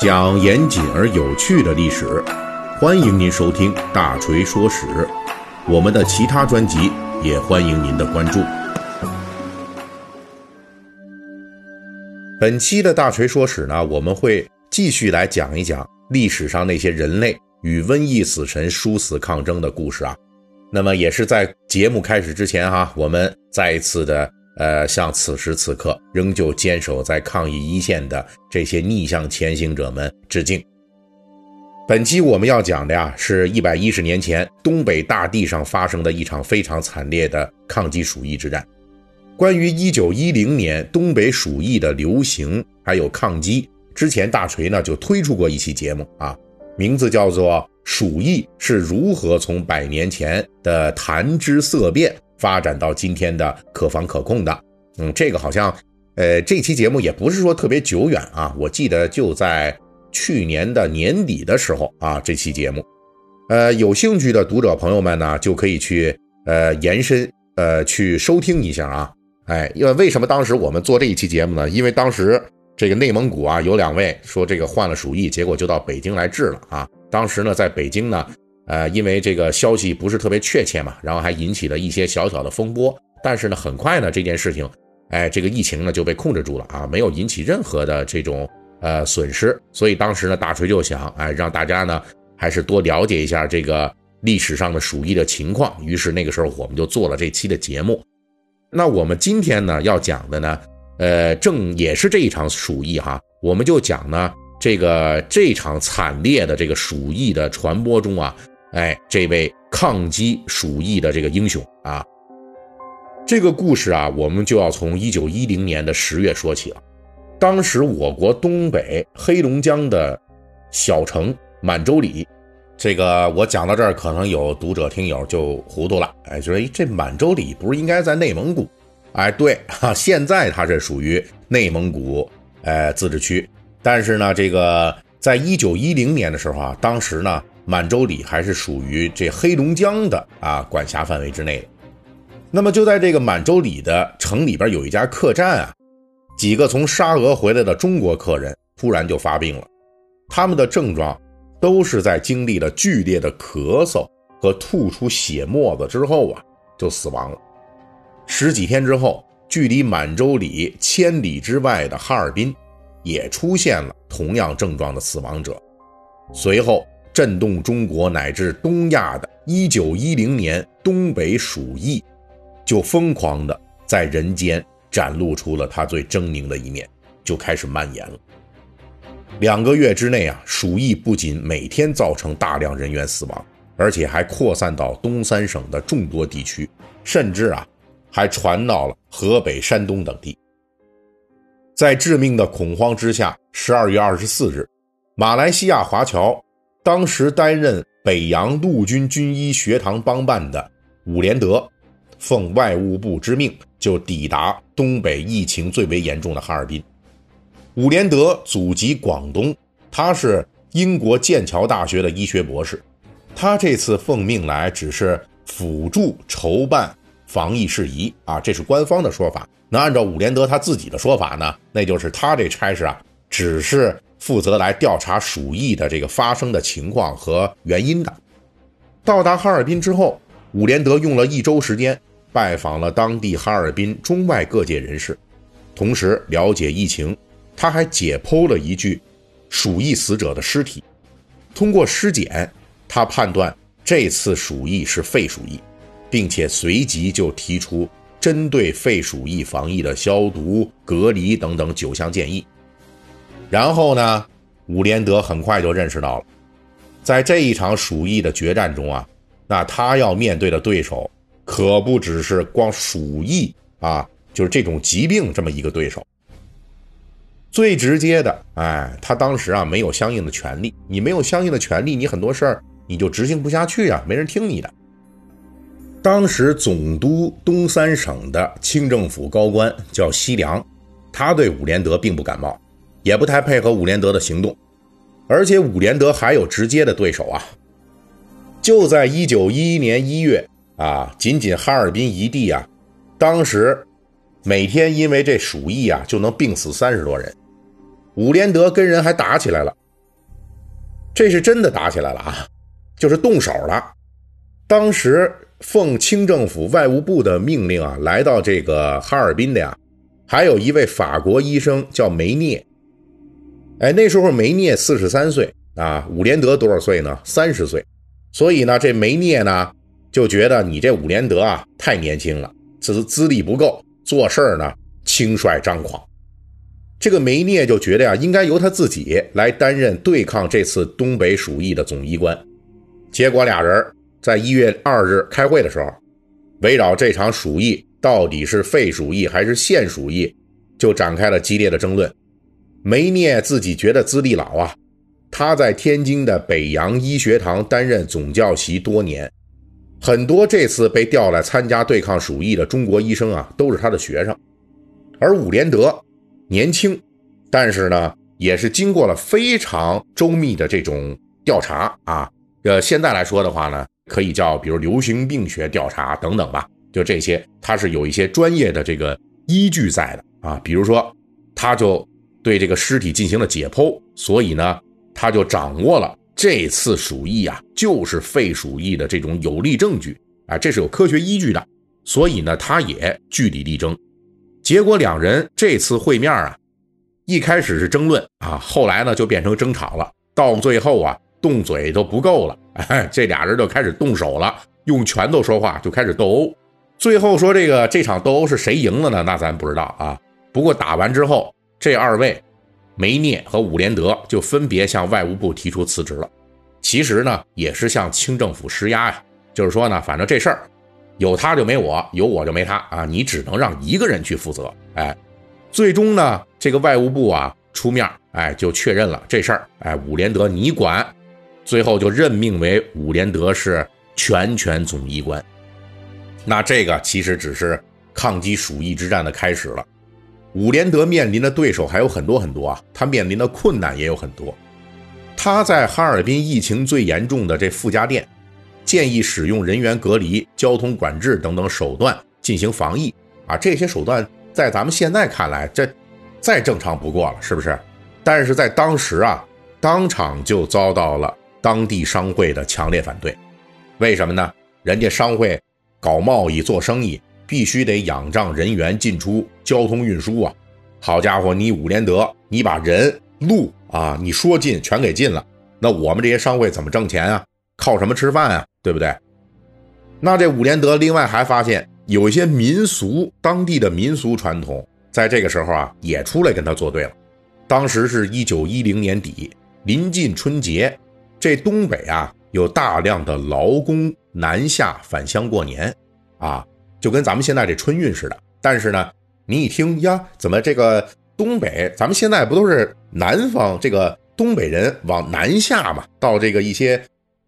讲严谨而有趣的历史，欢迎您收听《大锤说史》。我们的其他专辑也欢迎您的关注。本期的《大锤说史》呢，我们会继续来讲一讲历史上那些人类与瘟疫死神殊死抗争的故事啊。那么也是在节目开始之前哈，我们再一次的。呃，向此时此刻仍旧坚守在抗疫一线的这些逆向前行者们致敬。本期我们要讲的呀，是一百一十年前东北大地上发生的一场非常惨烈的抗击鼠疫之战。关于一九一零年东北鼠疫的流行还有抗击，之前大锤呢就推出过一期节目啊，名字叫做《鼠疫是如何从百年前的谈之色变》。发展到今天的可防可控的，嗯，这个好像，呃，这期节目也不是说特别久远啊，我记得就在去年的年底的时候啊，这期节目，呃，有兴趣的读者朋友们呢，就可以去呃延伸呃去收听一下啊，哎，因为为什么当时我们做这一期节目呢？因为当时这个内蒙古啊有两位说这个患了鼠疫，结果就到北京来治了啊，当时呢在北京呢。呃，因为这个消息不是特别确切嘛，然后还引起了一些小小的风波。但是呢，很快呢，这件事情，哎，这个疫情呢就被控制住了啊，没有引起任何的这种呃损失。所以当时呢，大锤就想，哎，让大家呢还是多了解一下这个历史上的鼠疫的情况。于是那个时候我们就做了这期的节目。那我们今天呢要讲的呢，呃，正也是这一场鼠疫哈，我们就讲呢这个这场惨烈的这个鼠疫的传播中啊。哎，这位抗击鼠疫的这个英雄啊，这个故事啊，我们就要从一九一零年的十月说起了。当时我国东北黑龙江的小城满洲里，这个我讲到这儿，可能有读者听友就糊涂了，哎，就说，这满洲里不是应该在内蒙古？哎，对哈，现在它是属于内蒙古呃自治区，但是呢，这个在一九一零年的时候啊，当时呢。满洲里还是属于这黑龙江的啊管辖范围之内的。那么就在这个满洲里的城里边有一家客栈啊，几个从沙俄回来的中国客人突然就发病了，他们的症状都是在经历了剧烈的咳嗽和吐出血沫子之后啊就死亡了。十几天之后，距离满洲里千里之外的哈尔滨也出现了同样症状的死亡者，随后。震动中国乃至东亚的1910年东北鼠疫，就疯狂的在人间展露出了它最狰狞的一面，就开始蔓延了。两个月之内啊，鼠疫不仅每天造成大量人员死亡，而且还扩散到东三省的众多地区，甚至啊，还传到了河北、山东等地。在致命的恐慌之下，12月24日，马来西亚华侨。当时担任北洋陆军军医学堂帮办的伍连德，奉外务部之命，就抵达东北疫情最为严重的哈尔滨。伍连德祖籍广东，他是英国剑桥大学的医学博士。他这次奉命来，只是辅助筹办防疫事宜啊，这是官方的说法。那按照伍连德他自己的说法呢，那就是他这差事啊，只是。负责来调查鼠疫的这个发生的情况和原因的。到达哈尔滨之后，伍连德用了一周时间拜访了当地哈尔滨中外各界人士，同时了解疫情。他还解剖了一具鼠疫死者的尸体，通过尸检，他判断这次鼠疫是肺鼠疫，并且随即就提出针对肺鼠疫防疫的消毒、隔离等等九项建议。然后呢，伍连德很快就认识到了，在这一场鼠疫的决战中啊，那他要面对的对手可不只是光鼠疫啊，就是这种疾病这么一个对手。最直接的，哎，他当时啊没有相应的权利，你没有相应的权利，你很多事儿你就执行不下去啊，没人听你的。当时总督东三省的清政府高官叫西凉，他对伍连德并不感冒。也不太配合伍连德的行动，而且伍连德还有直接的对手啊！就在一九一一年一月啊，仅仅哈尔滨一地啊，当时每天因为这鼠疫啊就能病死三十多人。伍连德跟人还打起来了，这是真的打起来了啊，就是动手了。当时奉清政府外务部的命令啊，来到这个哈尔滨的呀，还有一位法国医生叫梅涅。哎，那时候梅涅四十三岁啊，伍连德多少岁呢？三十岁。所以呢，这梅涅呢就觉得你这伍连德啊太年轻了，资资历不够，做事儿呢轻率张狂。这个梅涅就觉得呀，应该由他自己来担任对抗这次东北鼠疫的总医官。结果俩人在一月二日开会的时候，围绕这场鼠疫到底是肺鼠疫还是腺鼠疫，就展开了激烈的争论。梅涅自己觉得资历老啊，他在天津的北洋医学堂担任总教习多年，很多这次被调来参加对抗鼠疫的中国医生啊，都是他的学生，而伍连德。年轻，但是呢，也是经过了非常周密的这种调查啊。呃，现在来说的话呢，可以叫比如流行病学调查等等吧。就这些，他是有一些专业的这个依据在的啊。比如说，他就对这个尸体进行了解剖，所以呢，他就掌握了这次鼠疫啊，就是肺鼠疫的这种有力证据啊，这是有科学依据的。所以呢，他也据理力争。结果两人这次会面啊，一开始是争论啊，后来呢就变成争吵了。到最后啊，动嘴都不够了，哎，这俩人就开始动手了，用拳头说话，就开始斗殴。最后说这个这场斗殴是谁赢了呢？那咱不知道啊。不过打完之后，这二位梅涅和伍连德就分别向外务部提出辞职了。其实呢，也是向清政府施压呀，就是说呢，反正这事儿。有他就没我，有我就没他啊！你只能让一个人去负责。哎，最终呢，这个外务部啊出面，哎，就确认了这事儿。哎，伍连德你管，最后就任命为伍连德是全权总医官。那这个其实只是抗击鼠疫之战的开始了。伍连德面临的对手还有很多很多啊，他面临的困难也有很多。他在哈尔滨疫情最严重的这傅家店。建议使用人员隔离、交通管制等等手段进行防疫啊！这些手段在咱们现在看来，这再正常不过了，是不是？但是在当时啊，当场就遭到了当地商会的强烈反对。为什么呢？人家商会搞贸易、做生意，必须得仰仗人员进出、交通运输啊！好家伙，你伍连德，你把人、路啊，你说禁全给禁了，那我们这些商会怎么挣钱啊？靠什么吃饭啊？对不对？那这伍连德另外还发现有一些民俗，当地的民俗传统，在这个时候啊，也出来跟他作对了。当时是一九一零年底，临近春节，这东北啊有大量的劳工南下返乡过年，啊，就跟咱们现在这春运似的。但是呢，你一听呀，怎么这个东北，咱们现在不都是南方这个东北人往南下嘛，到这个一些。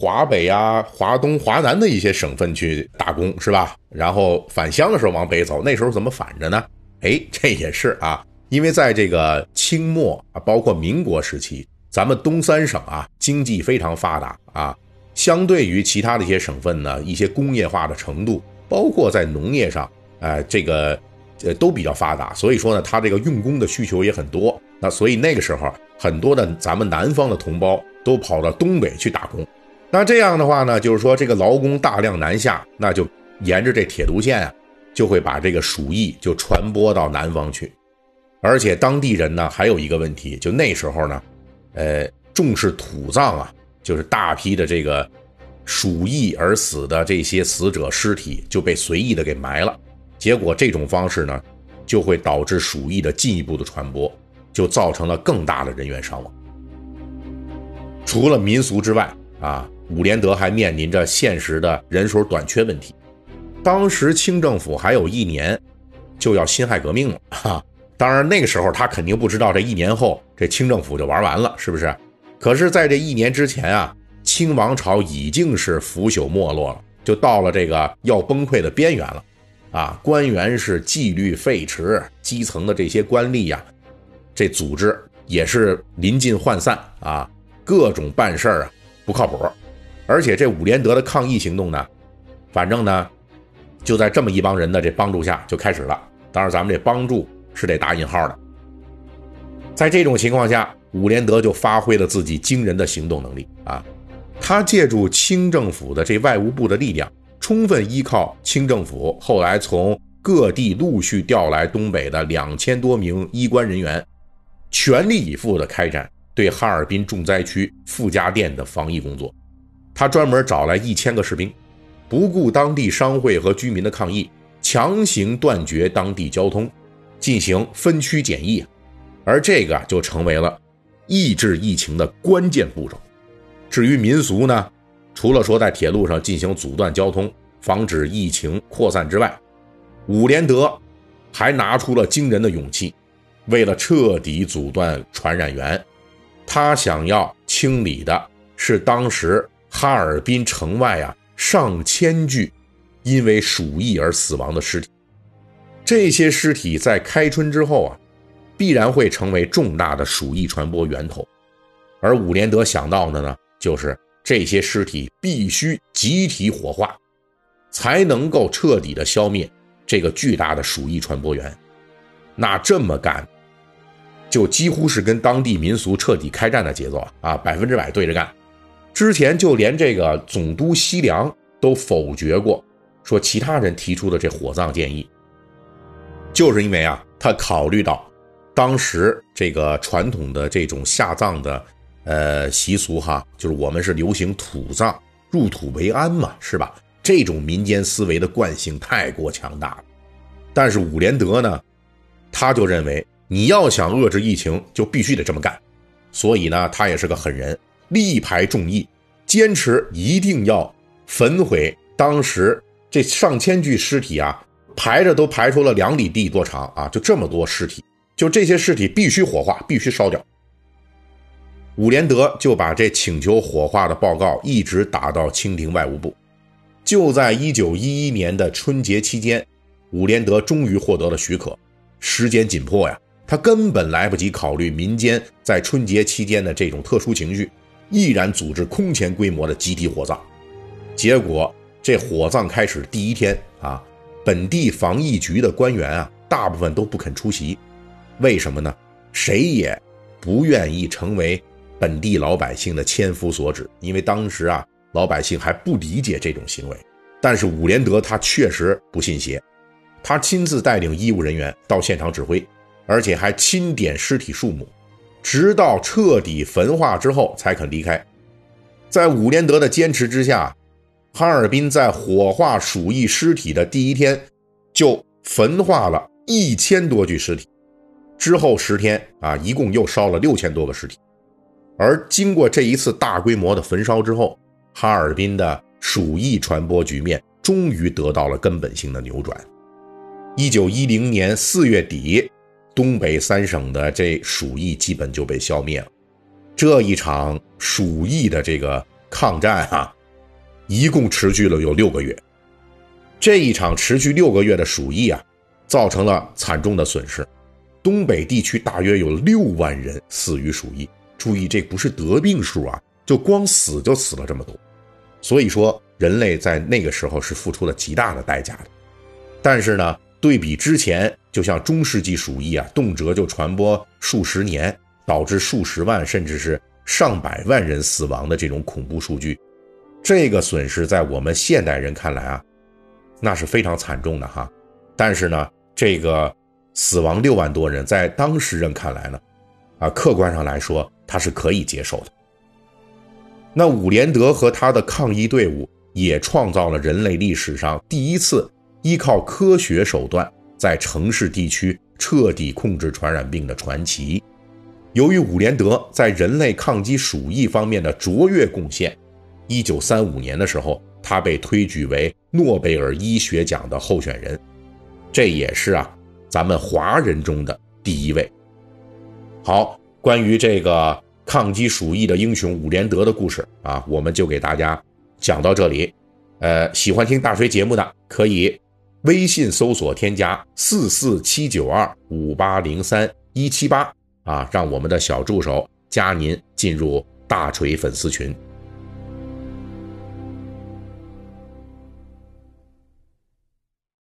华北啊、华东、华南的一些省份去打工是吧？然后返乡的时候往北走，那时候怎么反着呢？哎，这也是啊，因为在这个清末啊，包括民国时期，咱们东三省啊经济非常发达啊，相对于其他的一些省份呢，一些工业化的程度，包括在农业上，哎，这个呃都比较发达，所以说呢，他这个用工的需求也很多。那所以那个时候，很多的咱们南方的同胞都跑到东北去打工。那这样的话呢，就是说这个劳工大量南下，那就沿着这铁路线啊，就会把这个鼠疫就传播到南方去。而且当地人呢，还有一个问题，就那时候呢，呃，重视土葬啊，就是大批的这个鼠疫而死的这些死者尸体就被随意的给埋了。结果这种方式呢，就会导致鼠疫的进一步的传播，就造成了更大的人员伤亡。除了民俗之外啊。伍连德还面临着现实的人手短缺问题。当时清政府还有一年就要辛亥革命了 哈，当然那个时候他肯定不知道这一年后这清政府就玩完了，是不是？可是，在这一年之前啊，清王朝已经是腐朽没落了，就到了这个要崩溃的边缘了啊！官员是纪律废弛，基层的这些官吏呀，这组织也是临近涣散啊，各种办事儿啊不靠谱。而且这伍连德的抗议行动呢，反正呢，就在这么一帮人的这帮助下就开始了。当然，咱们这帮助是得打引号的。在这种情况下，伍连德就发挥了自己惊人的行动能力啊！他借助清政府的这外务部的力量，充分依靠清政府后来从各地陆续调来东北的两千多名医官人员，全力以赴地开展对哈尔滨重灾区傅家店的防疫工作。他专门找来一千个士兵，不顾当地商会和居民的抗议，强行断绝当地交通，进行分区检疫，而这个就成为了抑制疫情的关键步骤。至于民俗呢，除了说在铁路上进行阻断交通，防止疫情扩散之外，伍连德还拿出了惊人的勇气，为了彻底阻断传染源，他想要清理的是当时。哈尔滨城外啊，上千具因为鼠疫而死亡的尸体，这些尸体在开春之后啊，必然会成为重大的鼠疫传播源头。而伍连德想到的呢，就是这些尸体必须集体火化，才能够彻底的消灭这个巨大的鼠疫传播源。那这么干，就几乎是跟当地民俗彻底开战的节奏啊啊，百分之百对着干。之前就连这个总督西凉都否决过，说其他人提出的这火葬建议，就是因为啊，他考虑到当时这个传统的这种下葬的呃习俗哈，就是我们是流行土葬，入土为安嘛，是吧？这种民间思维的惯性太过强大了。但是伍连德呢，他就认为你要想遏制疫情，就必须得这么干，所以呢，他也是个狠人。力排众议，坚持一定要焚毁当时这上千具尸体啊，排着都排出了两里地多长啊，就这么多尸体，就这些尸体必须火化，必须烧掉。伍连德就把这请求火化的报告一直打到清廷外务部。就在一九一一年的春节期间，伍连德终于获得了许可。时间紧迫呀，他根本来不及考虑民间在春节期间的这种特殊情绪。毅然组织空前规模的集体火葬，结果这火葬开始第一天啊，本地防疫局的官员啊，大部分都不肯出席，为什么呢？谁也不愿意成为本地老百姓的千夫所指，因为当时啊，老百姓还不理解这种行为。但是伍连德他确实不信邪，他亲自带领医务人员到现场指挥，而且还清点尸体数目。直到彻底焚化之后才肯离开。在伍连德的坚持之下，哈尔滨在火化鼠疫尸体的第一天，就焚化了一千多具尸体。之后十天啊，一共又烧了六千多个尸体。而经过这一次大规模的焚烧之后，哈尔滨的鼠疫传播局面终于得到了根本性的扭转。一九一零年四月底。东北三省的这鼠疫基本就被消灭了。这一场鼠疫的这个抗战啊，一共持续了有六个月。这一场持续六个月的鼠疫啊，造成了惨重的损失。东北地区大约有六万人死于鼠疫。注意，这不是得病数啊，就光死就死了这么多。所以说，人类在那个时候是付出了极大的代价的。但是呢？对比之前，就像中世纪鼠疫啊，动辄就传播数十年，导致数十万甚至是上百万人死亡的这种恐怖数据，这个损失在我们现代人看来啊，那是非常惨重的哈。但是呢，这个死亡六万多人，在当时人看来呢，啊，客观上来说他是可以接受的。那伍连德和他的抗疫队伍也创造了人类历史上第一次。依靠科学手段在城市地区彻底控制传染病的传奇。由于伍连德在人类抗击鼠疫方面的卓越贡献，1935年的时候，他被推举为诺贝尔医学奖的候选人。这也是啊，咱们华人中的第一位。好，关于这个抗击鼠疫的英雄伍连德的故事啊，我们就给大家讲到这里。呃，喜欢听大锤节目的可以。微信搜索添加四四七九二五八零三一七八啊，让我们的小助手加您进入大锤粉丝群。